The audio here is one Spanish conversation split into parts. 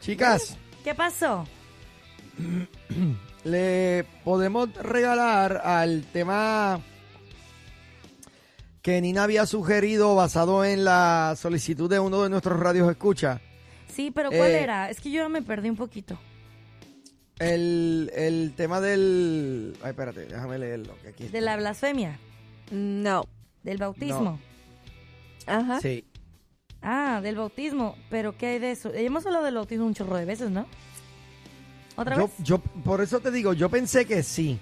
Chicas, ¿Qué pasó? le podemos regalar al tema que Nina había sugerido basado en la solicitud de uno de nuestros radios escucha. Sí, pero ¿cuál Eh, era? Es que yo me perdí un poquito. El, el tema del... Ay, espérate, déjame leerlo. Que aquí. De la blasfemia, no. del bautismo. Ajá. Sí. Ah, del bautismo. ¿Pero qué hay de eso? Hemos hablado del bautismo un chorro de veces, ¿no? ¿Otra Yo, vez? yo, por eso te digo, yo pensé que sí,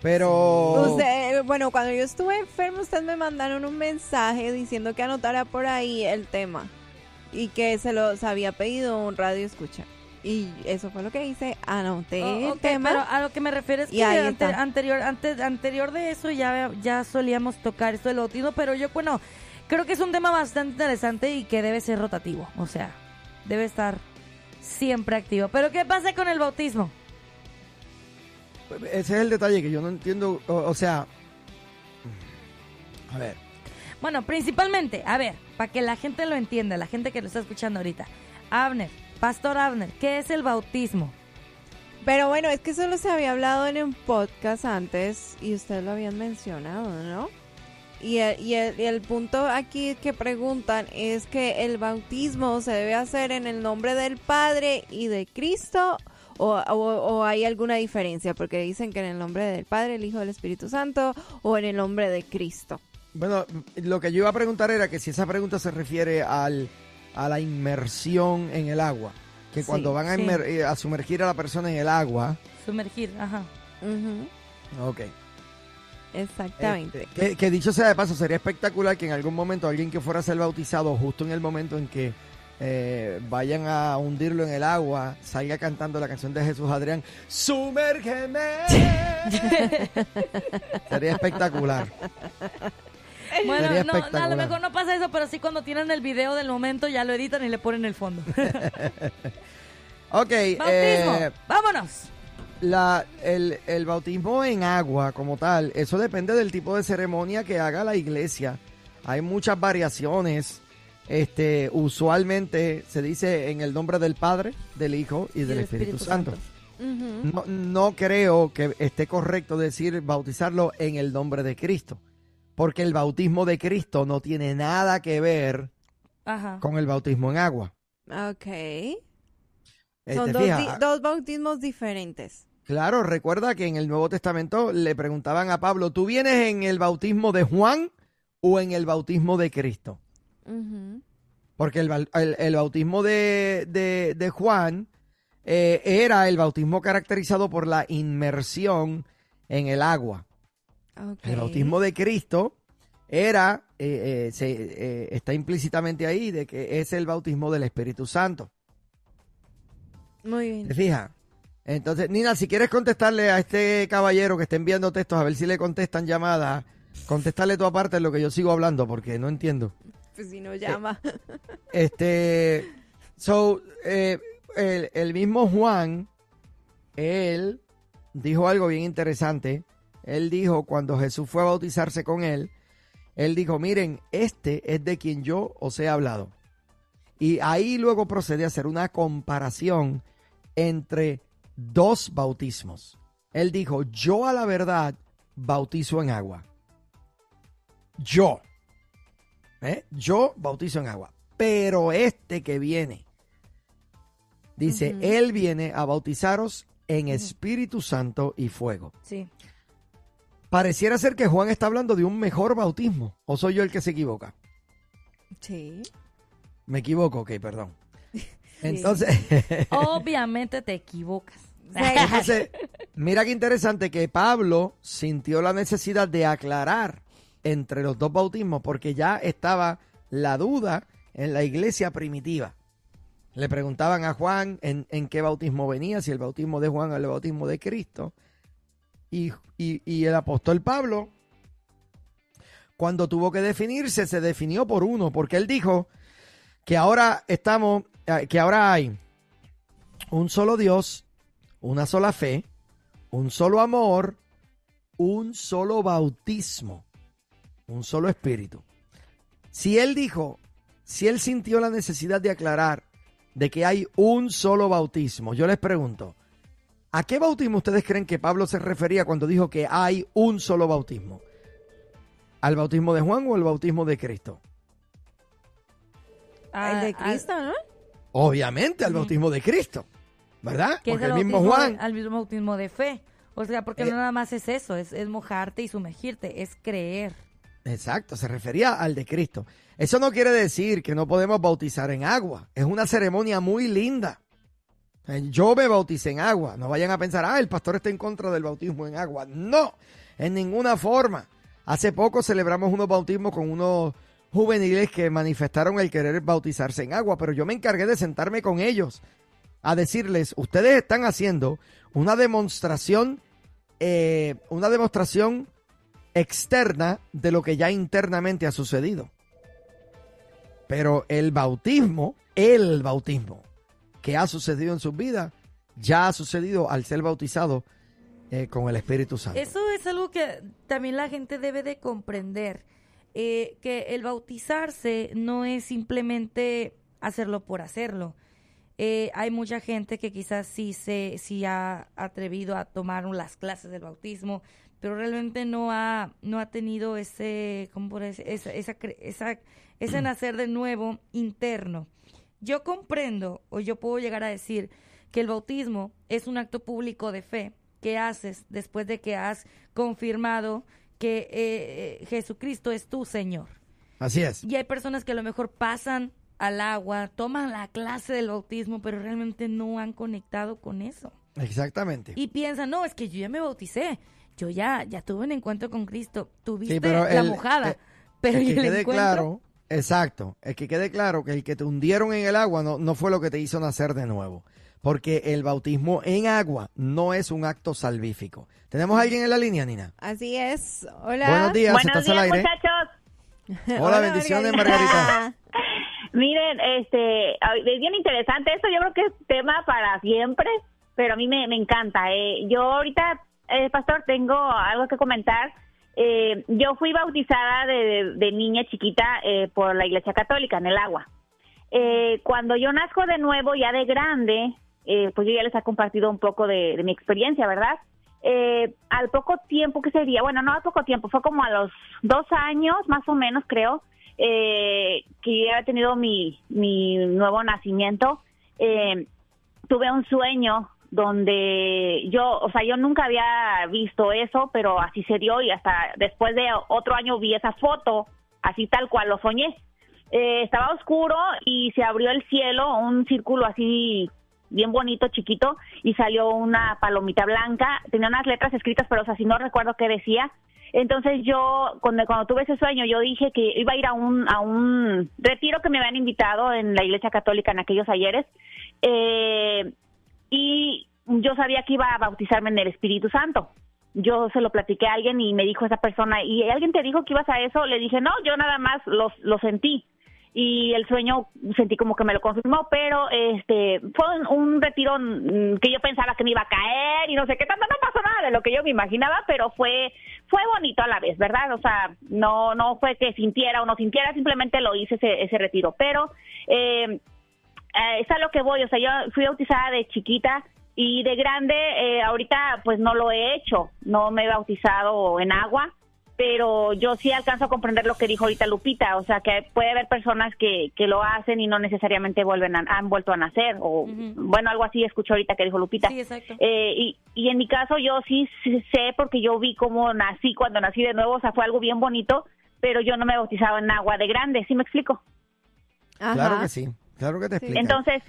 pero... Usted, bueno, cuando yo estuve enfermo, ustedes me mandaron un mensaje diciendo que anotara por ahí el tema y que se los había pedido un radio escucha. Y eso fue lo que hice, anoté Oh, el ok, tema. pero a lo que me refiero es que anterior, antes, anterior de eso ya, ya solíamos tocar esto del bautismo, pero yo, bueno, creo que es un tema bastante interesante y que debe ser rotativo, o sea, debe estar siempre activo. Pero ¿qué pasa con el bautismo? Ese es el detalle que yo no entiendo, o, o sea... A ver, Bueno, principalmente, a ver, para que la gente lo entienda, la gente que lo está escuchando ahorita. Abner, Pastor Abner, ¿qué es el bautismo? Pero bueno, es que solo se había hablado en un podcast antes y ustedes lo habían mencionado, ¿no? Y el, y el, y el punto aquí que preguntan es que el bautismo se debe hacer en el nombre del Padre y de Cristo o, o- o hay alguna diferencia porque dicen que en el nombre del Padre, el Hijo del Espíritu Santo o en el nombre de Cristo. Bueno, lo que yo iba a preguntar era que si esa pregunta se refiere al, a la inmersión en el agua, que Sí, cuando van a, sí. inmer- eh, a sumergir a la persona en el agua, Sumergir, ajá. Ujú, ok. Exactamente. Este, que, que dicho sea de paso, sería espectacular que en algún momento alguien que fuera a ser bautizado, justo en el momento en que eh, vayan a hundirlo en el agua, salga cantando la canción de Jesús Adrián, ¡Sumérgeme! sería espectacular. Bueno, Sería no, a lo mejor no pasa eso, pero sí cuando tienen el video del momento ya lo editan y le ponen el fondo. Ok, Bautismo, eh, vámonos. La, el, el bautismo en agua como tal, eso depende del tipo de ceremonia que haga la iglesia. Hay muchas variaciones. Este, usualmente se dice en el nombre del Padre, del Hijo y del Espíritu, Santo. No, no creo que esté correcto decir bautizarlo en el nombre de Cristo, porque el bautismo de Cristo no tiene nada que ver Ajá. con el bautismo en agua. Ok. Eh, Son ¿te dos, dos bautismos diferentes. Claro, recuerda que en el Nuevo Testamento le preguntaban a Pablo, ¿tú vienes en el bautismo de Juan o en el bautismo de Cristo? Porque el, el- el bautismo de, de- de Juan eh, era el bautismo caracterizado por la inmersión en el agua. El bautismo de Cristo era, eh, eh, se, está implícitamente ahí, de que es el bautismo del Espíritu Santo. Muy bien. ¿Te fijas? Entonces, Nina, si quieres contestarle a este caballero que está enviando textos, a ver si le contestan llamadas, contestarle tu aparte en lo que yo sigo hablando, porque no entiendo. Pues si no llama. Este, so, eh, el, el mismo Juan, él dijo algo bien interesante. Él dijo, cuando Jesús fue a bautizarse con él, él dijo, miren, este es de quien yo os he hablado. Y ahí luego procede a hacer una comparación entre dos bautismos. Él dijo, yo a la verdad bautizo en agua. Yo. ¿Eh? Yo bautizo en agua. Pero este que viene, dice, él viene a bautizaros en Espíritu Santo y fuego. Sí. Pareciera ser que Juan está hablando de un mejor bautismo. ¿O soy yo el que se equivoca? Sí. Me equivoco, ok, perdón. Entonces, Obviamente te equivocas. Entonces, mira qué interesante que Pablo sintió la necesidad de aclarar entre los dos bautismos porque ya estaba la duda en la iglesia primitiva. Le preguntaban a Juan en, qué bautismo venía, si el bautismo de Juan o el bautismo de Cristo. Y, y- y el apóstol Pablo, cuando tuvo que definirse, se definió por uno, porque él dijo que ahora estamos, eh, que ahora hay un solo Dios, una sola fe, un solo amor, un solo bautismo, un solo espíritu. Si él dijo, si él sintió la necesidad de aclarar de que hay un solo bautismo, yo les pregunto, ¿a qué bautismo ustedes creen que Pablo se refería cuando dijo que hay un solo bautismo? ¿Al bautismo de Juan o al bautismo de Cristo? El de Ah, Cristo, ¿no? Obviamente al bautismo de Cristo, ¿verdad? que es Porque el el mismo Juan, de- al mismo bautismo de fe. O sea, porque Eh. no nada más es eso, es, es mojarte y sumergirte, es creer. Exacto, se refería al de Cristo. Eso no quiere decir que no podemos bautizar en agua. Es una ceremonia muy linda. Eh, Yo me bauticé en agua. No vayan a pensar, ah, el pastor está en contra del bautismo en agua. No, en ninguna forma. Hace poco celebramos unos bautismos con unos juveniles que manifestaron el querer bautizarse en agua, pero yo me encargué de sentarme con ellos a decirles, ustedes están haciendo una demostración, eh, una demostración externa de lo que ya internamente ha sucedido. Pero el bautismo, el bautismo que ha sucedido en sus vidas, ya ha sucedido al ser bautizado eh, con el Espíritu Santo. Eso es algo que también la gente debe de comprender, eh, que el bautizarse no es simplemente hacerlo por hacerlo. Eh, hay mucha gente que quizás sí se sí ha atrevido a tomar las clases del bautismo, pero realmente no ha no ha tenido ese ¿cómo podría decir? esa, esa, esa- ese nacer de nuevo interno. Yo comprendo o yo puedo llegar a decir que el bautismo es un acto público de fe que haces después de que has confirmado que eh, eh, Jesucristo es tu Señor. Así es. Y hay personas que a lo mejor pasan al agua, toman la clase del bautismo, pero realmente no han conectado con eso. Exactamente. Y piensan, no, es que yo ya me bauticé, yo ya, ya tuve un encuentro con Cristo, tuviste pero la el- mojada, eh, pero el ¿y que el quede encuentro? claro, exacto, el que quede claro que el que te hundieron en el agua no, no fue lo que te hizo nacer de nuevo. Porque el bautismo en agua no es un acto salvífico. ¿Tenemos a alguien en la línea, Nina? Así es. Hola. Buenos días, Buenos estás días, al aire. muchachos. Hola, bendiciones, Margarita. Miren, este, es bien interesante esto. Yo creo que es tema para siempre, pero a mí me, me encanta. Eh. Yo ahorita, eh, pastor, tengo algo que comentar. Eh, yo fui bautizada de, niña chiquita eh, por la Iglesia Católica en el agua. Eh, cuando yo nazco de nuevo, ya de grande, eh, pues yo ya les he compartido un poco de, de mi experiencia, ¿verdad? Al poco tiempo que sería, bueno, no al poco tiempo, fue como a los dos años, más o menos, creo, eh, que yo había tenido mi, mi nuevo nacimiento. Eh, tuve un sueño donde yo, o sea, yo nunca había visto eso, pero así se dio y hasta después de otro año vi esa foto, así tal cual lo soñé. Eh, estaba oscuro y se abrió el cielo, un círculo así bien bonito, chiquito, y salió una palomita blanca, tenía unas letras escritas, pero o sea, si no recuerdo qué decía. Entonces yo, cuando, cuando tuve ese sueño, yo dije que iba a ir a un, a un retiro que me habían invitado en la Iglesia Católica en aquellos ayeres, eh, y yo sabía que iba a bautizarme en el Espíritu Santo. Yo se lo platiqué a alguien y me dijo esa persona, ¿y alguien te dijo que ibas a eso? Le dije, no, yo nada más lo, lo sentí y el sueño sentí como que me lo confirmó, pero este fue un, retiro mm, que yo pensaba que me iba a caer y no sé qué tanto, no pasó nada de lo que yo me imaginaba, pero fue fue bonito a la vez, ¿verdad? O sea, no no fue que sintiera o no sintiera, simplemente lo hice ese, ese retiro, pero eh, eh, es a lo que voy, o sea, yo fui bautizada de chiquita y de grande, eh, ahorita pues no lo he hecho, no me he bautizado en agua, pero yo sí alcanzo a comprender lo que dijo ahorita Lupita, o sea, que puede haber personas que, que lo hacen y no necesariamente vuelven a- han vuelto a nacer, o bueno, algo así escucho ahorita que dijo Lupita. Sí, exacto. Eh, y, y en mi caso yo sí sí sé porque yo vi cómo nací cuando nací de nuevo, o sea, fue algo bien bonito, pero yo no me he bautizado en agua de grande, ¿sí me explico? Ajá. Claro que sí, claro que te explica. Entonces,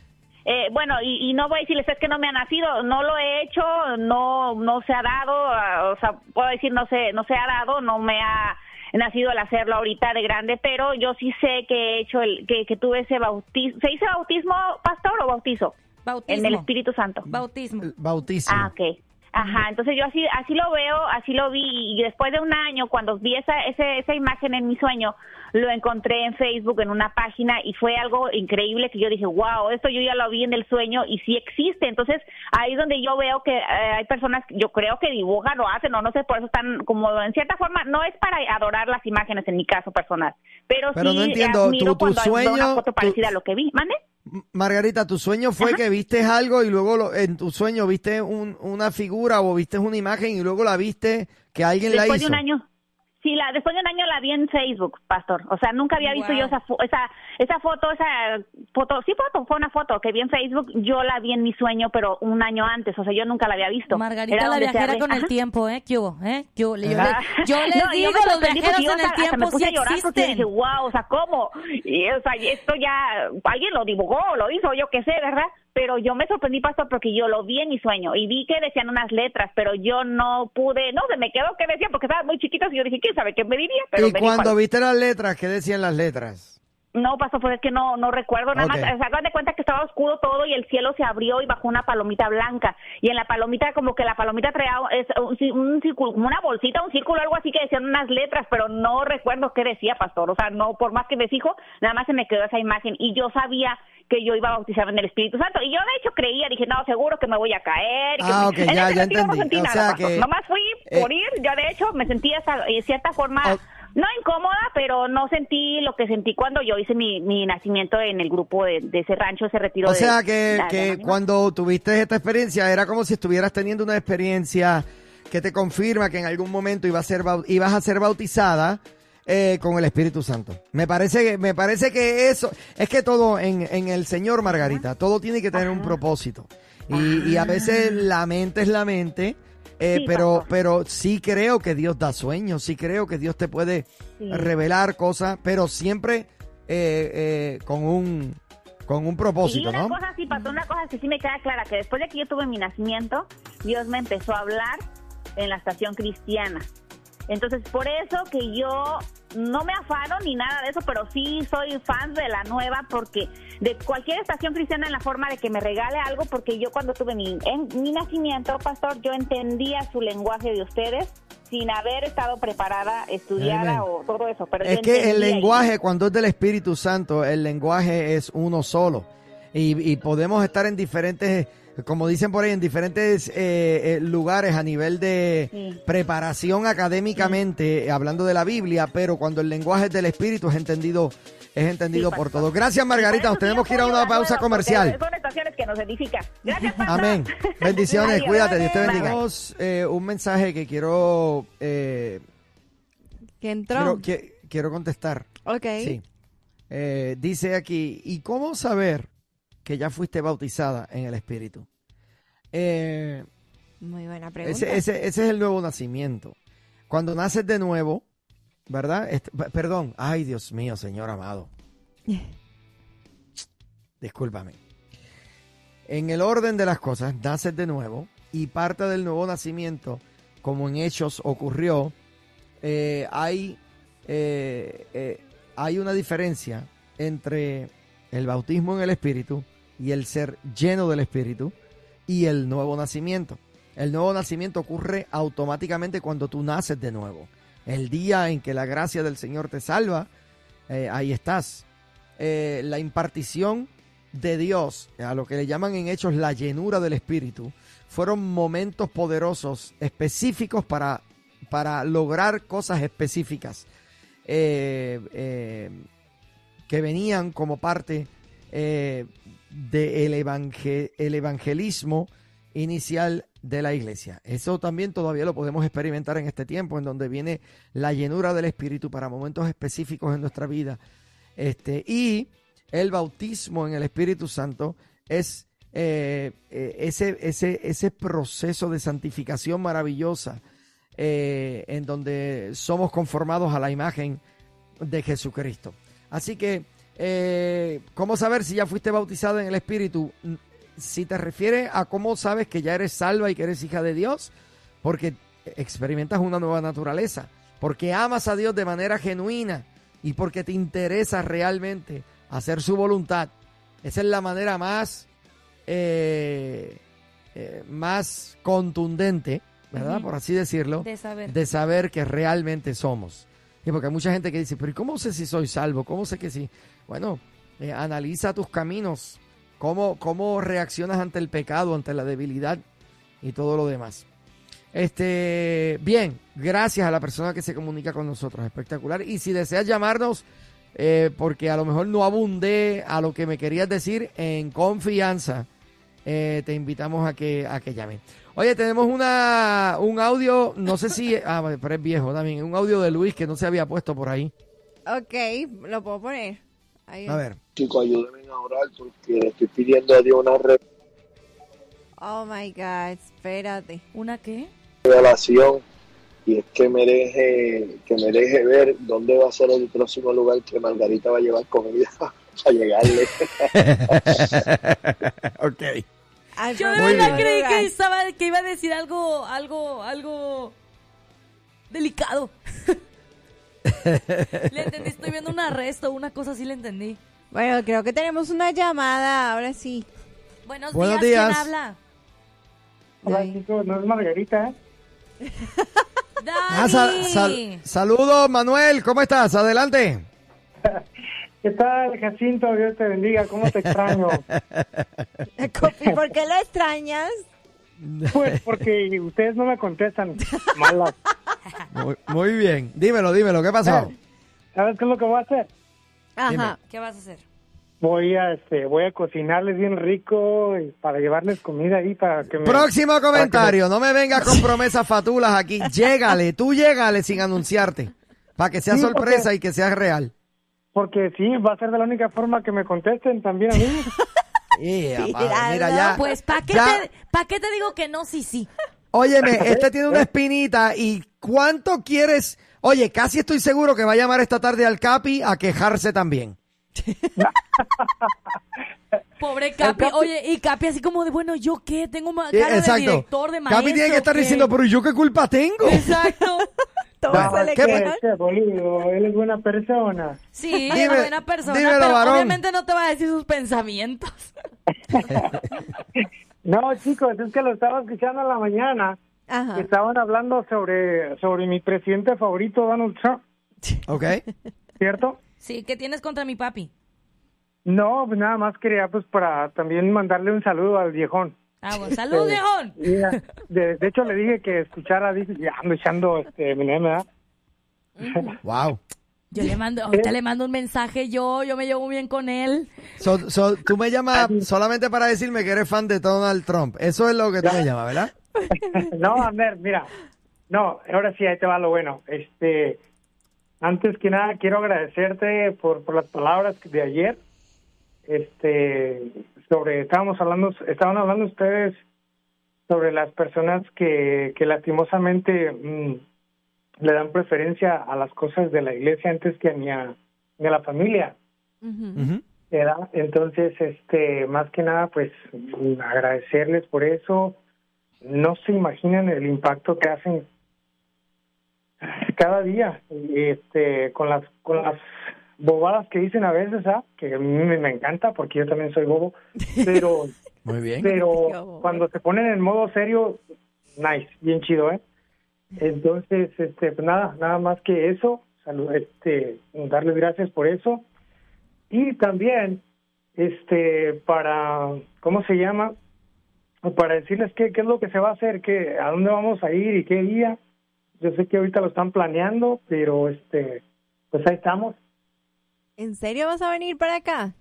eh, bueno, y, y no voy a decirles es que no me ha nacido, no lo he hecho, no no se ha dado, ah, o sea, puedo decir no se no se ha dado, no me ha nacido al hacerlo ahorita de grande, pero yo sí sé que he hecho el, que, que tuve ese bautismo. ¿Se dice bautismo, pastor, o bautizo? Bautismo. En el Espíritu Santo. Bautismo. Bautismo. Ah, ok. Ajá, entonces yo así así lo veo, así lo vi y después de un año cuando vi esa ese, esa imagen en mi sueño lo encontré en Facebook en una página y fue algo increíble que yo dije, wow, esto yo ya lo vi en el sueño y sí existe. Entonces ahí es donde yo veo que eh, hay personas, yo creo que dibujan o hacen o no sé, por eso están como en cierta forma, no es para adorar las imágenes en mi caso personal, pero, Pero sí no entiendo, admiro tu- tu cuando veo una sueño, foto tu- parecida a lo que vi. Margarita, tu sueño fue que viste algo y luego lo- en tu sueño viste un- una figura o viste una imagen y luego la viste que alguien la Después hizo. de un año. Sí, la, después de un año la vi en Facebook, Pastor. O sea, nunca había visto Wow. yo esa, fo- esa, esa foto, esa foto, sí foto, fue una foto que vi en Facebook, yo la vi en mi sueño, pero un año antes, o sea, yo nunca la había visto. Margarita Era la viajera con el tiempo, ¿eh? ¿Qué hubo? ¿Eh? ¿Qué hubo? Yo, Ah. les- yo les No, digo, me los viajeros porque yo en el hasta- hasta tiempo me puse sí a llorar porque existen. dije, wow, o sea, ¿cómo? Y, o sea, esto ya, alguien lo dibujó, lo hizo, yo qué sé, ¿verdad? Pero yo me sorprendí, pastor, porque yo lo vi en mi sueño y vi que decían unas letras, pero yo no pude, no, se me quedó que decían porque estaba muy chiquita y yo dije, ¿quién sabe qué me diría? Pero y cuando viste las letras, ¿qué decían las letras? No, pasó, pues es que no, no recuerdo nada más. Hagan de cuenta que estaba oscuro todo y el cielo se abrió y bajó una palomita blanca. Y en la palomita, como que la palomita traía es, un, círculo, como una bolsita, un círculo, algo así que decían unas letras, pero no recuerdo qué decía, pastor. O sea, no, por más que me fijo, nada más se me quedó esa imagen. Y yo sabía que yo iba a bautizarme en el Espíritu Santo. Y yo, de hecho, creía, dije, no, seguro que me voy a caer. y que Ah, me- ok, ya- ya sentido no entendí. sentí O nada, sea pastor. que- Nomás fui eh, por ir. Yo, de hecho, me sentía esa- de cierta forma. No incómoda, pero no sentí lo que sentí cuando yo hice mi, mi nacimiento en el grupo de, de ese rancho, ese retiro. O de- sea que, que cuando tuviste esta experiencia era como si estuvieras teniendo una experiencia que te confirma que en algún momento iba a ser, ibas a ser bautizada eh, con el Espíritu Santo. Me parece que, me parece que eso, es que todo en, en el Señor Margarita, todo tiene que tener un propósito. Y, y a veces la mente es la mente, eh, Sí, pero, pastor. pero sí creo que Dios da sueños, sí creo que Dios te puede Sí. revelar cosas, pero siempre eh, eh, con un con un Y propósito, una ¿no? cosa sí pasó, una cosa que sí me queda clara, que después de que yo tuve mi nacimiento, Dios me empezó a hablar en la estación cristiana. Entonces, por eso que yo no me afano ni nada de eso, pero sí soy fan de la nueva, porque de cualquier estación cristiana en la forma de que me regale algo, porque yo cuando tuve mi, en, mi nacimiento, pastor, yo entendía su lenguaje de ustedes sin haber estado preparada, estudiada o todo eso. Pero Es que el lenguaje, cuando es del Espíritu Santo, el lenguaje es uno solo. Y, y podemos estar en diferentes, como dicen por ahí, en diferentes eh, eh, lugares a nivel de Sí. preparación académicamente, eh, hablando de la Biblia, pero cuando el lenguaje es del Espíritu es entendido, es entendido Sí, por todos. Gracias, Margarita. Nos tenemos que ir a una pausa comercial. Son estaciones que nos edifican. Gracias. Amén. Bendiciones, Adiós. cuídate, Dios te bendiga. Tenemos eh, un mensaje que quiero, eh, Que entró. quiero, que- quiero contestar. ok. Sí. Eh, dice aquí, ¿y cómo saber que ya fuiste bautizada en el Espíritu? Eh, Muy buena pregunta. ese, ese, ese es el nuevo nacimiento. Cuando naces de nuevo, ¿verdad? Perdón, ay Dios mío, Señor amado. Discúlpame. En el orden de las cosas, naces de nuevo y parte del nuevo nacimiento, como en Hechos ocurrió, eh, hay, eh, eh, hay una diferencia entre el bautismo en el Espíritu y el ser lleno del Espíritu y el nuevo nacimiento. El nuevo nacimiento ocurre automáticamente cuando tú naces de nuevo. El día en que la gracia del Señor te salva, eh, ahí estás. Eh, la impartición de Dios, a lo que le llaman en hechos la llenura del Espíritu, fueron momentos poderosos, específicos para, para lograr cosas específicas eh, que venían como parte del evangel- el evangelismo inicial de la iglesia. Eso también todavía lo podemos experimentar en este tiempo, en donde viene la llenura del Espíritu para momentos específicos en nuestra vida. Este, y el bautismo en el Espíritu Santo es eh, ese, ese, ese proceso de santificación maravillosa eh, en donde somos conformados a la imagen de Jesucristo. Así que, eh, ¿cómo saber si ya fuiste bautizado en el Espíritu? Mm, Si te refieres a cómo sabes que ya eres salva y que eres hija de Dios, porque experimentas una nueva naturaleza. porque amas a Dios de manera genuina y porque te interesa realmente hacer su voluntad. Esa es la manera más, eh, eh, más contundente, ¿verdad? Por así decirlo, De saber. de saber que realmente somos. Y porque hay mucha gente que dice, pero ¿y cómo sé si soy salvo? ¿Cómo sé que sí? Bueno, eh, analiza tus caminos, cómo, cómo reaccionas ante el pecado, ante la debilidad y todo lo demás. Este, bien, gracias a la persona que se comunica con nosotros, espectacular. Y si deseas llamarnos, eh, porque a lo mejor no abundé a lo que me querías decir en confianza, eh, te invitamos a que, a que llamen. Oye, tenemos una, un audio, no sé si, ah, pero es viejo también, un audio de Luis que no se había puesto por ahí. Ok, lo puedo poner. Ahí. A ver. Chicos, ayúdenme a orar porque le estoy pidiendo a Dios una Oh my God, espérate. ¿Una qué? revelación y es que me deje que me deje ver dónde va a ser el próximo lugar que Margarita va a llevar comida a llegarle. ok. Yo de verdad creí lugar. que, estaba, que iba a decir algo, algo, algo delicado. Le entendí, estoy viendo un arresto, una cosa así le entendí. Bueno, creo que tenemos una llamada, ahora sí. Buenos, Buenos días, días. ¿quién habla? Hola chicos, no es Margarita. Ah, sal- sal- saludos, Manuel, ¿cómo estás? Adelante. ¿Qué tal, Jacinto? Dios te bendiga, ¿cómo te extraño? ¿por qué lo extrañas? Pues porque ustedes no me contestan. Malas. Muy, muy bien. Dímelo, dímelo, ¿qué pasó? ¿Sabes qué es lo que voy a hacer? Ajá. ¿Qué vas a hacer? Voy a, este, voy a cocinarles bien rico y para llevarles comida ahí para que me... Próximo comentario, no me vengas con promesas fatulas aquí. Llégale, tú llégale sin anunciarte. Para que sea Sí, sorpresa porque- y que sea real. Porque sí, va a ser de la única forma que me contesten también a mí. Yeah, Sí, padre, Aldo. mira ya. Pues, ¿para qué, ya- ¿pa' qué te digo que no? Sí, sí. Óyeme, este tiene una espinita y ¿cuánto quieres? Oye, casi estoy seguro que va a llamar esta tarde al Capi a quejarse también. Pobre Capi. Oye, y Capi así como de, bueno, ¿yo qué? Tengo ma- Eh, cara de Exacto. director, de maestro. Capi tiene que estar ¿qué? diciendo, pero ¿y yo qué culpa tengo? Exacto. Todo se le ¿qué- boludo, él es buena persona. Sí, Dime- es buena persona, dímelo, pero varón. obviamente no te va a decir sus pensamientos. No, chicos, es que lo estaba escuchando en la mañana. Ajá. Estaban hablando sobre, sobre mi presidente favorito, Donald Trump, ¿Ok? ¿cierto? Sí, ¿qué tienes contra mi papi? No, pues nada más quería pues para también mandarle un saludo al viejón. Ah, bueno, salud, Eh, viejón. Mira, de, de hecho le dije que escuchara, dice, ya ando echando este veneno, ¿verdad? Wow. Yo le mando, ahorita le mando un mensaje yo, yo me llevo bien con él. So- so, tú me llamas solamente para decirme que eres fan de Donald Trump. Eso es lo que tú me llamas, ¿verdad? No, a ver, mira, no, ahora sí, ahí te va lo bueno. Este, antes que nada quiero agradecerte por, por las palabras de ayer. Este, sobre, estábamos hablando, estaban hablando ustedes sobre las personas que, que lastimosamente mm, le dan preferencia a las cosas de la iglesia antes que ni a, ni a la familia. ¿verdad? Entonces, este, más que nada, pues agradecerles por eso. No se imaginan el impacto que hacen cada día, este, con las, con las bobadas que dicen a veces, ¿ah? Que a mí me, me encanta porque yo también soy bobo, pero, Muy bien. pero cuando se ponen en modo serio, nice, bien chido, ¿eh? Entonces, este, pues nada, nada más que eso, salud, este, darles gracias por eso. Y también, este, para, ¿cómo se llama? Para decirles qué, qué es lo que se va a hacer, qué, a dónde vamos a ir y qué día. Yo sé que ahorita lo están planeando, pero este, pues ahí estamos. ¿En serio vas a venir para acá?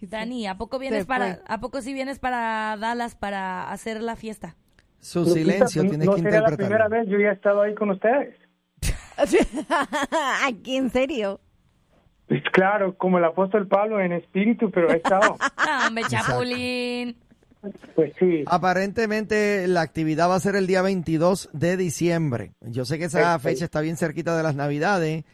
Dani, ¿a poco vienes para, fue. a poco sí vienes para Dallas para hacer la fiesta? Su Lupita, silencio no- tienes no que sería la primera vez, yo ya he estado ahí con ustedes. Aquí, en serio. Pues claro, como el apóstol Pablo en espíritu, pero he estado. Ah, hombre, chapulín. pues sí. Aparentemente la actividad va a ser el día 22 de diciembre. Yo sé que esa fecha está bien cerquita de las Navidades,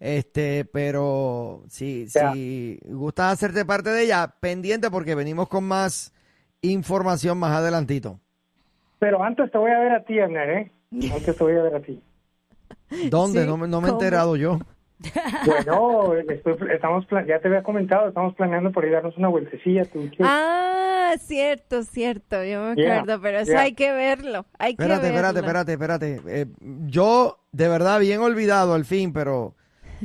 este, pero si, Ya. si gustas hacerte parte de ella, pendiente porque venimos con más información más adelantito. Pero antes te voy a ver a ti, Abner, ¿eh? Antes te voy a ver así. ¿Dónde? Sí, no, me- no me he enterado yo. Bueno, estoy- estamos, ya te había comentado, estamos planeando por ir a darnos una vueltecilla. ¿tú? Ah, cierto, cierto, yo me Yeah, acuerdo, pero eso yeah. hay que verlo, hay que Espérate, verlo. espérate, espérate, espérate. Eh, yo, de verdad, bien olvidado al fin, pero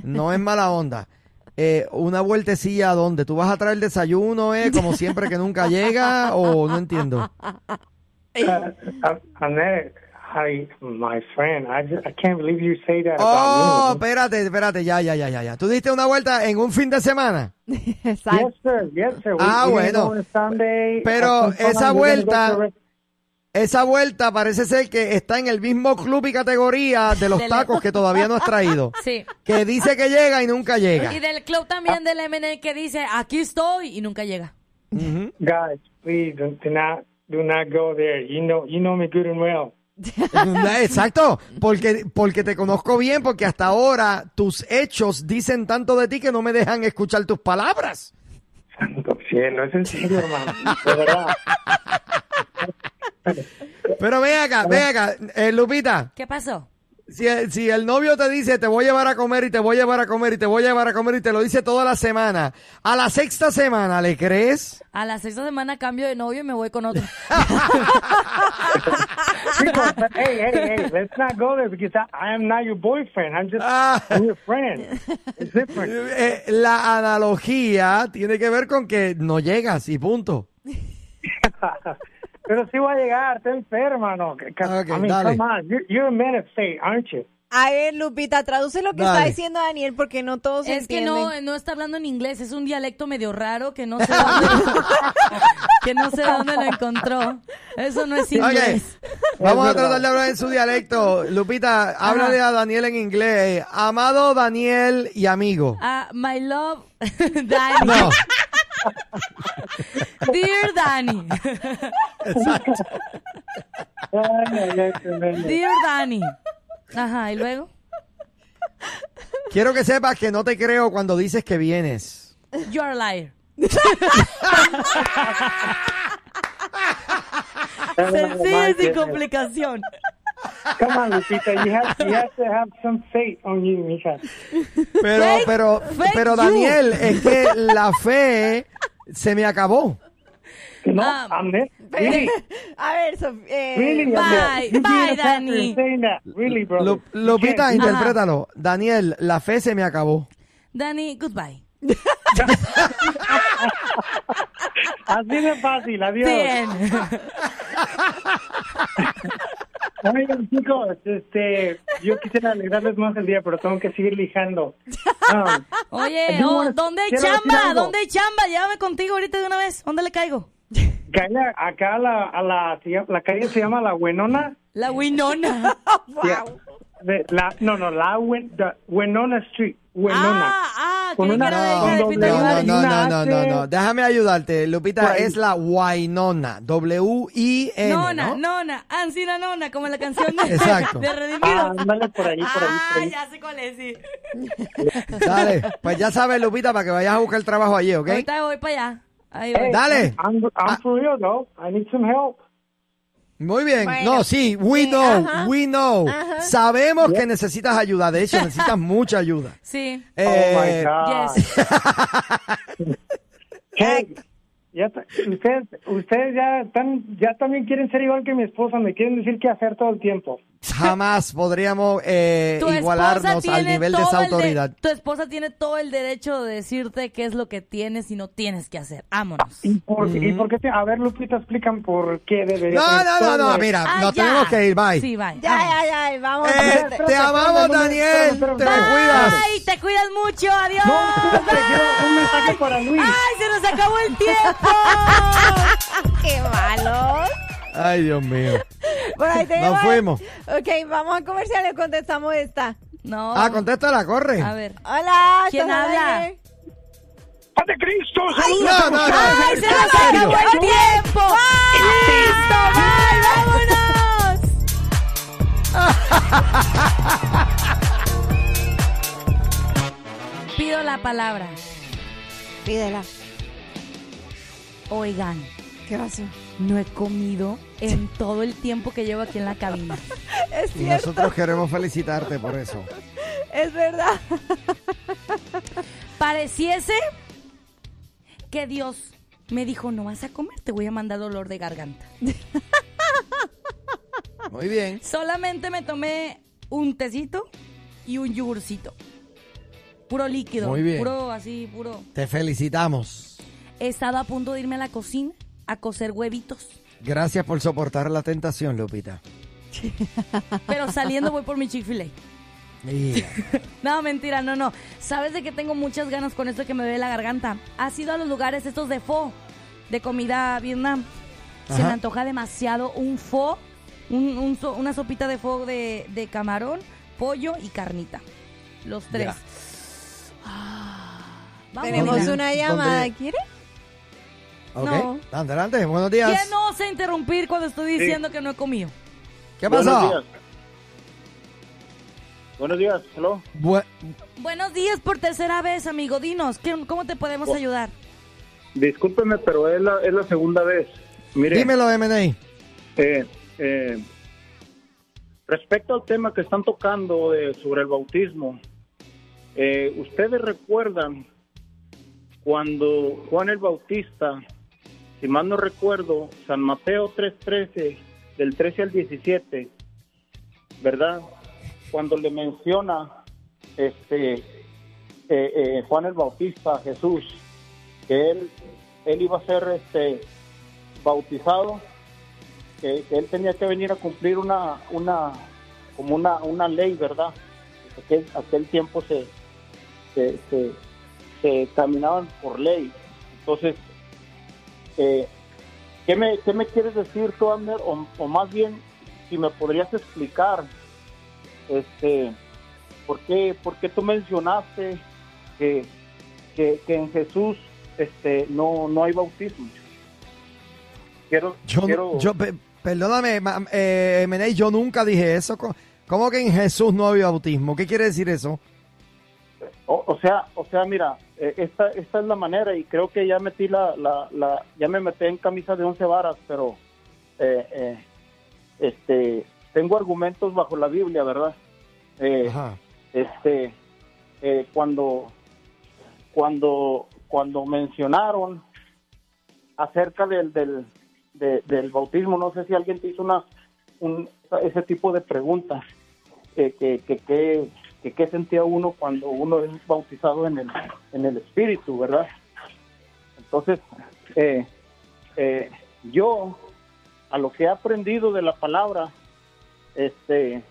no es mala onda. Eh, una vueltecilla a dónde? ¿Tú vas a traer desayuno, eh? Como siempre que nunca llega, o no entiendo. Uh, Annette, I, my friend, I, just, I can't believe you say that Oh, about me. espérate, espérate, ya, ya, ya, ya, ya. ¿Tú diste una vuelta en un fin de semana? Exacto. Yes, sir. Yes, sir. We- Ah, gonna bueno. Sunday. Pero esa vuelta- Esa vuelta parece ser que está en el mismo club y categoría de los Del- tacos que todavía no has traído. Sí. Que dice que llega y nunca llega. Y del club también del MN que dice, aquí estoy, y nunca llega. Ujú. Guys, please do not do not go there. You know you know me good and well. Exacto, porque, porque te conozco bien, porque hasta ahora tus hechos dicen tanto de ti que no me dejan escuchar tus palabras. Santo cielo, es en serio, hermano. De verdad. Pero ven acá, ven acá, eh, Lupita, ¿Qué pasó? Si, el- si el novio te dice te voy a llevar a comer y te voy a llevar a comer y te voy a llevar a comer y te lo dice toda la semana, a la sexta semana, ¿le crees? A la sexta semana cambio de novio y me voy con otro. Because, hey, hey, hey, let's not go there because I, I am not your boyfriend. I'm just Ah. I'm your friend. It's different. Eh, la analogía tiene que ver con que no llegas y punto. Pero sí voy a llegar, está enferma, ¿no? Ok, I mean, dale. come on. You're, you're a man of faith, aren't you? A ver, Lupita, traduce lo que Dale. está diciendo Daniel porque no todos es que entienden. no, no está hablando en inglés, es un dialecto medio raro que no sé dónde, que no sé dónde lo encontró. Eso no es inglés. Ok, vamos a tratar de hablar en su dialecto. Lupita, háblale a Daniel en inglés. Amado Daniel y amigo. Ah, my love, Danny. No, Dear Danny. Dear Danny. Ajá, ¿y luego? quiero que sepas que no te creo cuando dices que vienes. You are a liar. Sencillo y sin complicación. Come on, Lupita. You have, you have to have some faith on you, mija. Pero, Fake- pero, fake pero you. Daniel, es que la fe se me acabó. No, Ah. I'm there. Really? A ver, Sof- eh, Really? Bye? You bye, being a pastor Danny. and saying that. Really, bro. Lu- Lupita, Can't- interprétalo. Daniel, la fe se me acabó. Danny, goodbye. Así de fácil, adiós. Bien. Oigan, chicos, este, yo quisiera alegrarles más el día, pero tengo que seguir lijando. Oye, oh, ¿dónde hay chamba? ¿Dónde hay chamba? Llévame contigo ahorita de una vez. ¿Dónde le caigo? calle- acá a la, a la, la calle se llama La Buenona. La Winona. Yeah. De- la, no, no, la Winona Street. Winona. Ah, ah, Con una- No, no, no, no, no, no, no. Déjame ayudarte. Lupita, es la Wainona. W-I-N, Nona, ¿no? nona, Ancina Nona, como la canción de, Exacto. de Redimido. Ándale por ahí, por ahí, por Ah, ya sé cuál es, sí. Dale, pues ya sabes, Lupita, para que vayas a buscar trabajo allí, ¿ok? Ahorita voy para allá. Ahí voy. Hey, Dale. I'm, I'm Ah. for real, though. I need some help. Muy bien. Bueno, no, sí, we sí, know, ajá. we know. Ajá. Sabemos que necesitas ayuda. De hecho, necesitas mucha ayuda. Sí. Oh, Eh, my God. Yes. Hey, ya, ustedes, ustedes ya están, ya también quieren ser igual que mi esposa, me quieren decir qué hacer todo el tiempo. Jamás podríamos eh, igualarnos al nivel de esa de- autoridad. tu esposa tiene todo el derecho de decirte qué es lo que tienes y no tienes que hacer. Vámonos. ¿Y por, ¿y por qué? te- a ver, Lupita, explican por qué debería No, no, no, mira, Ah, nos ya. tenemos que ir, bye. Sí, bye. Ya, ya, ya, vamos. Eh, te amamos, Daniel. Te cuidas. Ay, te cuidas mucho. Adiós. No, quiero un mensaje para Luis. Ay, se nos acabó el tiempo. ¡Qué malos! Ay, Dios mío. Por ahí tenemos. Nos fuimos. Ok, vamos a comerciales, contestamos esta. No. Ah, contéstala, corre. A ver. Hola, ¿Quién ¿estás al habla? ¡Padre Cristo! Ay, ¡Saludos no, a no, no. ¡Ay, se nos acabó el tiempo! ¡Listo! ¡Bye! ¡Vámonos! Pido la palabra. Pídela. Oigan, ¿Qué pasó? No he comido en todo el tiempo que llevo aquí en la cabina. Es Y cierto, nosotros queremos felicitarte por eso. es verdad. Pareciese que Dios me dijo, no vas a comer, te voy a mandar dolor de garganta. Muy bien. Solamente me tomé un tecito y un yogurcito. Puro líquido. Muy bien. Puro así, puro. Te felicitamos. He estado a punto de irme a la cocina a cocer huevitos. Gracias por soportar la tentación, Lupita. Pero saliendo voy por mi Chick-fil-A. Y- No, mentira, no, no. ¿Sabes de que tengo muchas ganas con esto que me ve la garganta? ¿Has ido a los lugares estos de pho? De comida Vietnam. Se Ajá. me antoja demasiado un pho, un- un so- una sopita de pho de, de camarón, pollo y carnita. Los tres. Ah, vamos, Tenemos una llamada. ¿quiere? Ok. No. Adelante, buenos días. ¿Quién no osa interrumpir cuando estoy diciendo que no he comido? ¿Qué Buenos pasó? días. Buenos días, hello. Bu- Buenos días por tercera vez, amigo. Dinos, ¿qué- ¿cómo te podemos ayudar? Discúlpeme, pero es la, es la segunda vez. Mire, dímelo, M&A. eh, eh, respecto al tema que están tocando eh, sobre el bautismo, eh, ¿ustedes recuerdan cuando Juan el Bautista, si mal no recuerdo, San Mateo 3.13, del 13 al 17, ¿verdad? Cuando le menciona este eh, eh, Juan el Bautista a Jesús, que él, él iba a ser este bautizado, que, él tenía que venir a cumplir una, una como una, una ley, ¿verdad? Aquel, aquel tiempo se, se, se, se caminaban por ley. Entonces, eh, ¿qué, me, ¿qué me quieres decir tú, Abner? O, o más bien, si me podrías explicar, este, ¿por qué, por qué tú mencionaste que, que, que en Jesús este, no, no hay bautismo? Quiero, Yo, quiero- yo perdóname, eh, yo nunca dije eso. ¿Cómo que en Jesús no había bautismo? ¿Qué quiere decir eso? O, o sea, o sea, mira, eh, esta, esta es la manera y creo que ya metí la, la, la ya me metí en camisa de once varas, pero eh, eh, este, tengo argumentos bajo la Biblia, ¿verdad? Eh, este, eh, cuando, cuando, cuando mencionaron acerca del, del, de- del bautismo, no sé si alguien te hizo una, un, ese tipo de preguntas, que, que, que, que, qué sentía uno cuando uno es bautizado en el, en el Espíritu, ¿verdad? Entonces, eh, eh, yo, a lo que he aprendido de la palabra, este,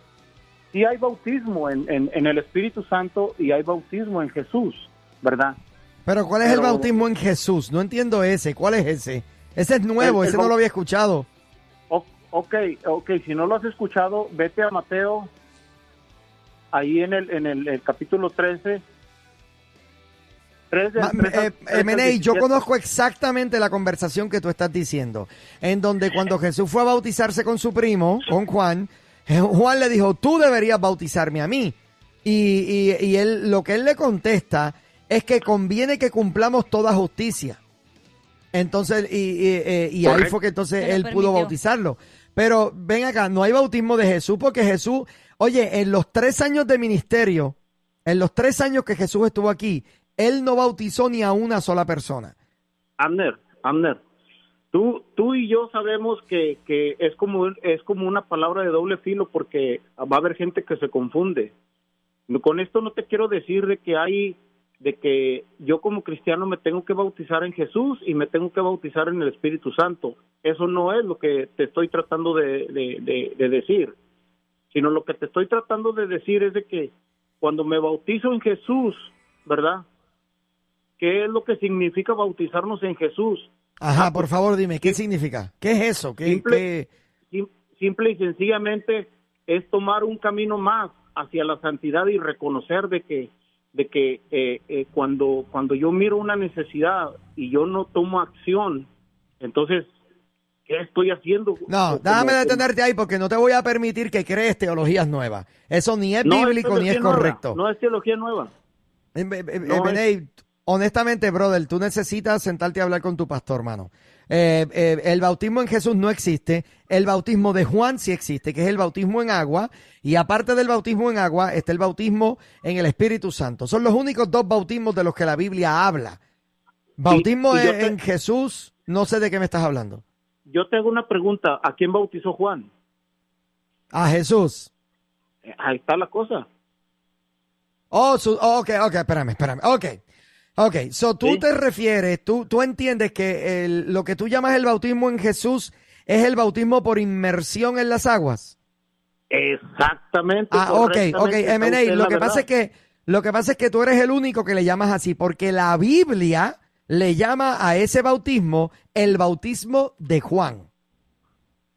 sí hay bautismo en, en, en el Espíritu Santo y hay bautismo en Jesús, ¿verdad? Pero ¿cuál es el Pero- bautismo en Jesús? No entiendo ese. ¿Cuál es ese? Ese es nuevo, El- el ese no lo había escuchado. Ok, ok, si no lo has escuchado, vete a Mateo, ahí en el, en el, el capítulo 13. 3 del Ma- 3 al- eh, 3 al M&A, yo 17. conozco exactamente la conversación que tú estás diciendo, en donde cuando Jesús fue a bautizarse con su primo, con Juan, eh, Juan le dijo, tú deberías bautizarme a mí. Y, y- y él, lo que él le contesta es que conviene que cumplamos toda justicia. Entonces, y, y, eh, y ahí fue que entonces él pudo bautizarlo. Pero ven acá, no hay bautismo de Jesús porque Jesús, oye, en los tres años de ministerio, en los tres años que Jesús estuvo aquí, él no bautizó ni a una sola persona. Amner, Amner, tú, tú y yo sabemos que, que es como es como una palabra de doble filo porque va a haber gente que se confunde. Con esto no te quiero decir de que hay de que yo como cristiano me tengo que bautizar en Jesús y me tengo que bautizar en el Espíritu Santo. Eso no es lo que te estoy tratando de, de- de- de decir, sino lo que te estoy tratando de decir es de que cuando me bautizo en Jesús, ¿verdad? ¿Qué es lo que significa bautizarnos en Jesús? Ajá, Ah, por pues, favor, dime, ¿qué significa? ¿Qué es eso? ¿Qué, Simple- qué- simple y sencillamente es tomar un camino más hacia la santidad y reconocer de que de que eh, eh, cuando cuando yo miro una necesidad y yo no tomo acción entonces qué estoy haciendo No, déjame detenerte ahí porque no te voy a permitir que crees teologías nuevas. Eso ni es No bíblico ni es nueva, correcto. no es teología nueva en- no Beney, honestamente, brother, tú necesitas sentarte a hablar con tu pastor, mano. Eh, eh, el bautismo en Jesús no existe. El bautismo de Juan sí existe, que es el bautismo en agua. Y aparte del bautismo en agua, está el bautismo en el Espíritu Santo. Son los únicos dos bautismos de los que la Biblia habla. Bautismo y te- en Jesús, no sé de qué me estás hablando. Yo te hago una pregunta. ¿A quién bautizó Juan? A Jesús. Eh, Ahí está la cosa. Oh, su, oh, ok, ok, espérame, espérame. Ok. Ok, so tú Sí. te refieres, tú, tú entiendes que el- lo que tú llamas el bautismo en Jesús es el bautismo por inmersión en las aguas. Exactamente. Ah, ok, ok, M&A, lo que pasa es que lo que pasa es que tú eres el único que le llamas así, porque la Biblia le llama a ese bautismo el bautismo de Juan.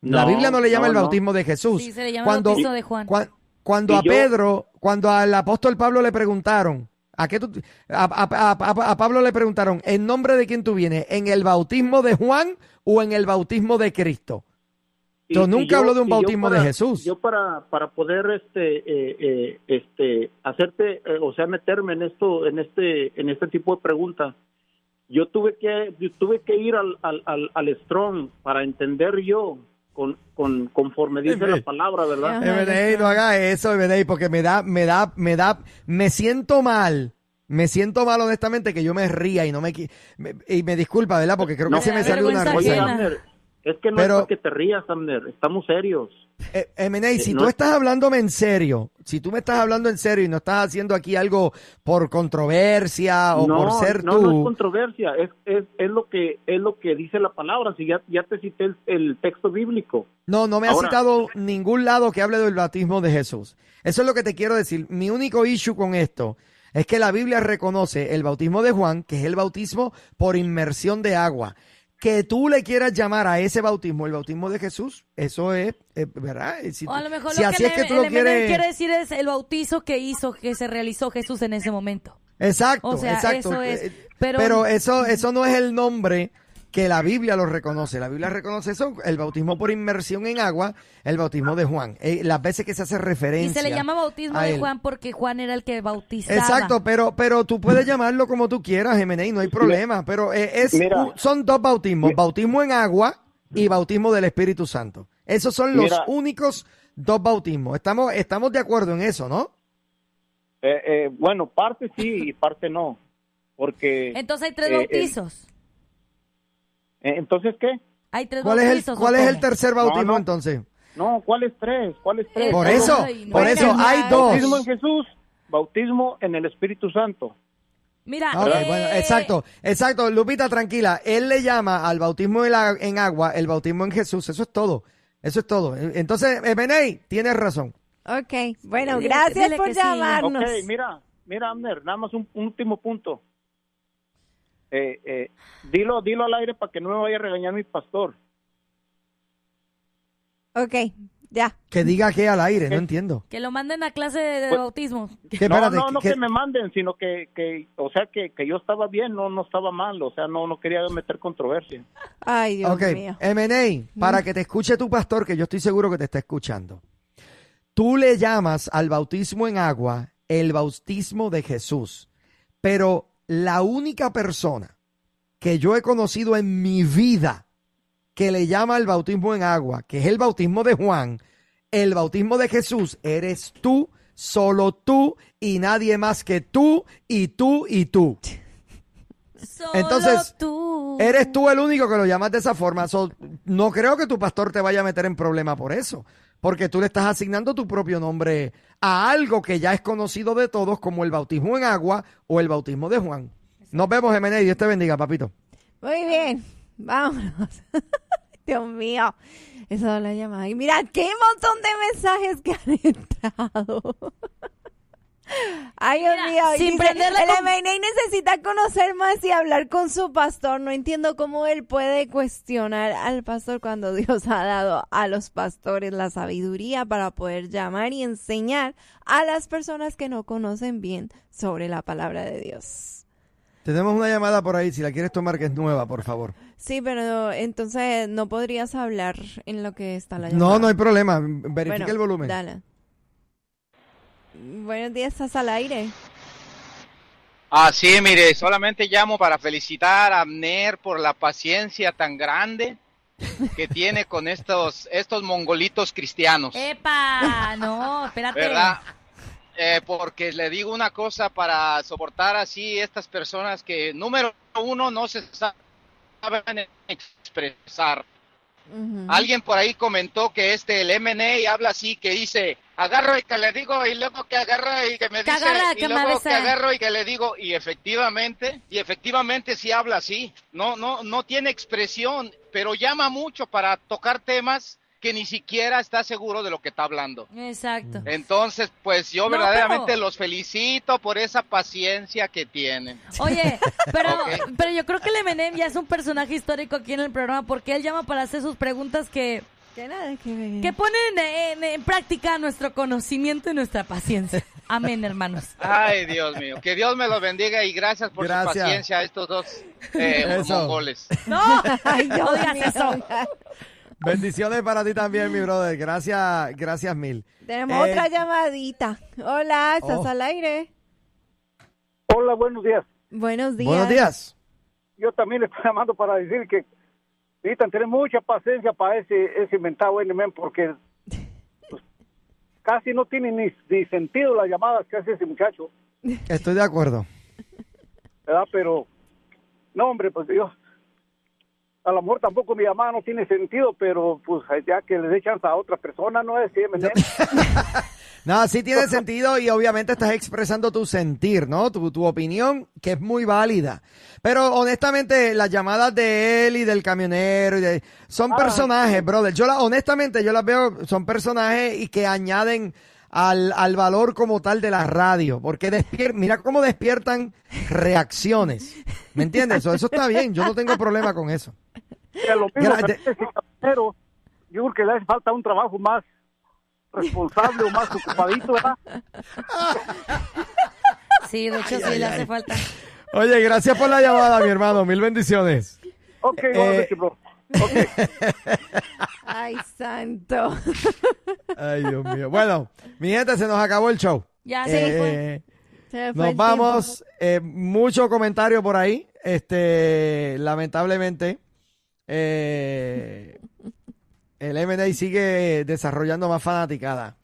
la Biblia no le llama no, el no. bautismo de Jesús. Sí, se le llama cuando, bautizo de Juan. cua- cuando a yo- Pedro, cuando al apóstol Pablo le preguntaron, ¿a qué tú- a, a- a- a- a Pablo le preguntaron, ¿en nombre de quién tú vienes? ¿En el bautismo de Juan o en el bautismo de Cristo? Y- Yo y nunca yo- hablo de un bautismo de Jesús. Yo para, para poder este eh, eh, este hacerte eh, o sea meterme en esto en este en este tipo de preguntas yo tuve que yo tuve que ir al, al, al, al Strong para entender yo con, con conforme dice la palabra verdad. MNA, no haga eso, MNA, porque me da, me da, me da, me siento mal. Me siento mal, honestamente, que yo me ría y no me, qui- me- y me disculpa, ¿verdad? Porque creo No, que se me salió una vergüenza Es que no Pero- es para que te rías Abner estamos serios Eh, si Eh, tú no- estás hablándome en serio, si tú me estás hablando en serio y no estás haciendo aquí algo por controversia o no, por ser no, tú. no es controversia, es, es, es lo que es lo que dice la palabra. Si ya, ya te cité el, el texto bíblico. No, no me ha citado ningún lado que hable del bautismo de Jesús. Eso es lo que te quiero decir. Mi único issue con esto es que la Biblia reconoce el bautismo de Juan, que es el bautismo por inmersión de agua. Que tú le quieras llamar a ese bautismo el bautismo de Jesús, eso es, eh, ¿verdad? Si, O a lo mejor si lo así que, es que tú lo el quieres... quiere decir es el bautizo que hizo, que se realizó Jesús en ese momento. Exacto, O sea, exacto. eso es. Eh, Pero, Pero eso, eso no es el nombre que la Biblia lo reconoce. La Biblia reconoce eso, el bautismo por inmersión en agua, el bautismo de Juan. Eh, las veces que se hace y referencia. se le llama bautismo de. Juan porque Juan era el que bautizaba. Exacto, pero, pero tú puedes llamarlo como tú quieras, Jiménez, no hay problema. Pero eh, es, Mira. un- son dos bautismos, bautismo en agua y bautismo del Espíritu Santo. Esos son los Mira. únicos dos bautismos. Estamos, estamos de acuerdo en eso, ¿no? Eh, eh, bueno, parte sí y parte no. Porque. Entonces hay tres eh, eh, bautizos. Eh, Entonces, ¿qué? hay tres ¿Cuál es el, cuál ¿o es el tercer bautismo No, no. entonces? No, ¿cuáles tres? ¿Cuáles tres? Eh, Por Ay, eso, no. por eso hay dos. Bautismo en Jesús, bautismo en el Espíritu Santo. Mira, Ok, eh, bueno, exacto, exacto. Lupita, tranquila. Él le llama al bautismo en, la- en agua el bautismo en Jesús. Eso es todo. Eso es todo. Entonces, eh, Benay, tienes razón. Ok, bueno, gracias dile por que sí. llamarnos. Ok, mira, mira, Amner, nada más un, un último punto. Eh, eh, dilo, dilo al aire para que no me vaya a regañar mi pastor. Ok, ya. Que diga que al aire, no entiendo. que lo manden a clase de, de Pues- bautismo. Que, no, espérate, no, no que- que, me manden, sino que, que o sea, que, que yo estaba bien, no, no estaba mal, o sea, no, no quería meter controversia. Ay, Dios Ok, mío. M&A, para que te escuche tu pastor, que yo estoy seguro que te está escuchando. Tú le llamas al bautismo en agua el bautismo de Jesús, pero la única persona que yo he conocido en mi vida que le llama al bautismo en agua, que es el bautismo de Juan, el bautismo de Jesús, eres tú, solo tú y nadie más que tú y tú y tú. Solo Entonces, tú. Eres tú el único que lo llamas de esa forma. So, no creo que tu pastor te vaya a meter en problema por eso. Porque tú le estás asignando tu propio nombre a algo que ya es conocido de todos como el bautismo en agua o el bautismo de Juan. Nos vemos, Jiménez. Dios te bendiga, papito. Muy bien, vámonos. Dios mío, esa es la llamada. Y mira, qué montón de mensajes que han entrado. Ay, Dios Mira, mío. sin dice, prenderla el con- MNA necesita conocer más y hablar con su pastor. No entiendo cómo él puede cuestionar al pastor cuando Dios ha dado a los pastores la sabiduría para poder llamar y enseñar a las personas que no conocen bien sobre la palabra de Dios. Tenemos una llamada por ahí. Si la quieres tomar, que es nueva, por favor. Sí, pero entonces no podrías hablar en lo que está la llamada. No, no hay problema. Verifica Bueno, el volumen. Dale. Buenos días, estás al aire. Ah, sí, mire, solamente llamo para felicitar a Abner por la paciencia tan grande que tiene con estos, estos mongolitos cristianos. ¡Epa! No, espérate. ¿Verdad? Eh, porque le digo una cosa para soportar así estas personas que, número uno, no se saben expresar. Alguien por ahí comentó que este, el MNA habla así, que dice, agarro y que le digo, y luego que agarro y que me Que dice, agarra, y que luego que agarro y que le digo, y efectivamente, y efectivamente sí habla así, no, no, no tiene expresión, pero llama mucho para tocar temas que ni siquiera está seguro de lo que está hablando. Exacto. Entonces, pues yo No, verdaderamente pero- los felicito por esa paciencia que tienen. Oye, pero, yo creo que el Eminem ya es un personaje histórico aquí en el programa porque él llama para hacer sus preguntas que, Que nada que ver. que ponen en, en práctica nuestro conocimiento y nuestra paciencia. Amén, hermanos. Ay, Dios mío, que Dios me los bendiga y gracias por Gracias. su paciencia a estos dos eh, mongoles. No, Ay, Dios no digas mío. eso. Bendiciones para ti también, mi brother. Gracias, gracias mil. Tenemos Eh, otra llamadita. Hola, estás Oh. al aire. Hola, buenos días. Buenos días. Buenos días. Yo también le estoy llamando para decir que necesitan tener mucha paciencia para ese, ese inventado NMM porque pues, casi no tiene ni, ni sentido las llamadas que hace ese muchacho, Estoy de acuerdo. ¿verdad? Pero, no, hombre, pues yo, a lo mejor tampoco mi llamada no tiene sentido, pero pues ya que le dé chance a otra persona, ¿no es? ¿Sí, me? No, sí tiene sentido y obviamente estás expresando tu sentir, ¿no? Tu, tu opinión, que es muy válida. Pero honestamente, las llamadas de él y del camionero y de, son personajes, brother. Yo la, honestamente, yo las veo, son personajes y que añaden al, al valor como tal de la radio. Porque despier- mira cómo despiertan reacciones. ¿Me entiendes? Eso, eso está bien, yo no tengo problema con eso. Mira, lo mismo caballero, yo creo que le hace falta un trabajo más responsable o más ocupadito, ¿verdad? Sí, de hecho Ay, sí ay, le ay. hace falta. Oye, gracias por la llamada, mi hermano. Mil bendiciones. Ok, Eh, igualmente, bro. Ay, santo. Ay, Dios mío. Bueno, mi gente, se nos acabó el show. Ya se fue. Eh, Se fue nos el vamos. Eh, mucho comentario por ahí. Este, lamentablemente, eh, el MNA sigue desarrollando más fanaticada.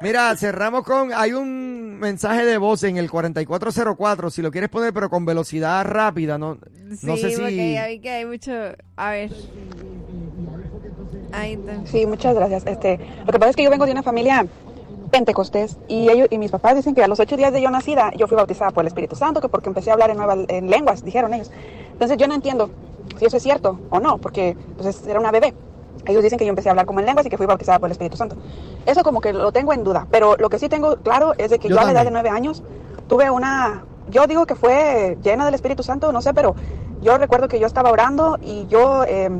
Mira, cerramos con. Hay un mensaje de voz en el 4404. Si lo quieres poner, pero con velocidad rápida. No, no Sí, sé porque si. ya vi que hay mucho... A ver. Sí, muchas gracias. Este, lo que pasa es que yo vengo de una familia pentecostés y ellos y mis papás dicen que a los ocho días de yo nacida yo fui bautizada por el Espíritu Santo, que porque empecé a hablar en, nuevas, en lenguas, dijeron ellos. Entonces yo no entiendo si eso es cierto o no, porque pues, era una bebé. Ellos dicen que yo empecé a hablar como en lenguas y que fui bautizada por el Espíritu Santo. Eso como que lo tengo en duda, pero lo que sí tengo claro es de que Yo yo, a la edad de nueve años tuve una, yo digo que fue llena del Espíritu Santo, no sé, pero yo recuerdo que yo estaba orando y yo eh,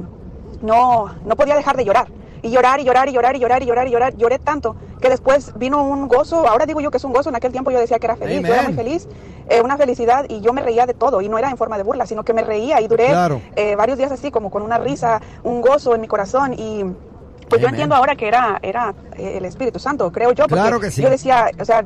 no, no podía dejar de llorar. Y llorar y llorar y llorar y llorar y llorar y llorar. Lloré tanto que después vino un gozo. Ahora digo yo que es un gozo. En aquel tiempo yo decía que era feliz. Yo era muy Amen. feliz. eh, una felicidad y yo me reía de todo. Y no era en forma de burla, sino que me reía y duré Claro. eh, varios días así, como con una risa, un gozo en mi corazón. Y pues yo Amen. entiendo ahora que era, era eh, el Espíritu Santo, creo yo. Porque Claro que sí. Yo decía, o sea,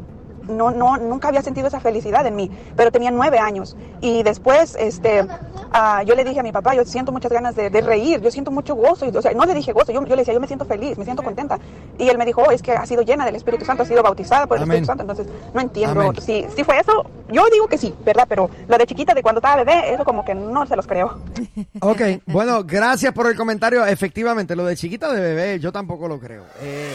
no, no, nunca había sentido esa felicidad en mí, pero tenía nueve años. Y después, este, ah, yo le dije a mi papá, yo siento muchas ganas de, de reír, yo siento mucho gozo. Y, o sea, no le dije gozo, yo, yo le decía, yo me siento feliz, me siento contenta. Y él me dijo, oh, es que ha sido llena del Espíritu Santo, ha sido bautizada por el Amén. Espíritu Santo. Entonces, no entiendo Amén. si, si fue eso. Yo digo que sí, ¿verdad? Pero lo de chiquita, de cuando estaba bebé, eso como que no se los creo. Ok, bueno, gracias por el comentario. Efectivamente, lo de chiquita de bebé, yo tampoco lo creo. Eh,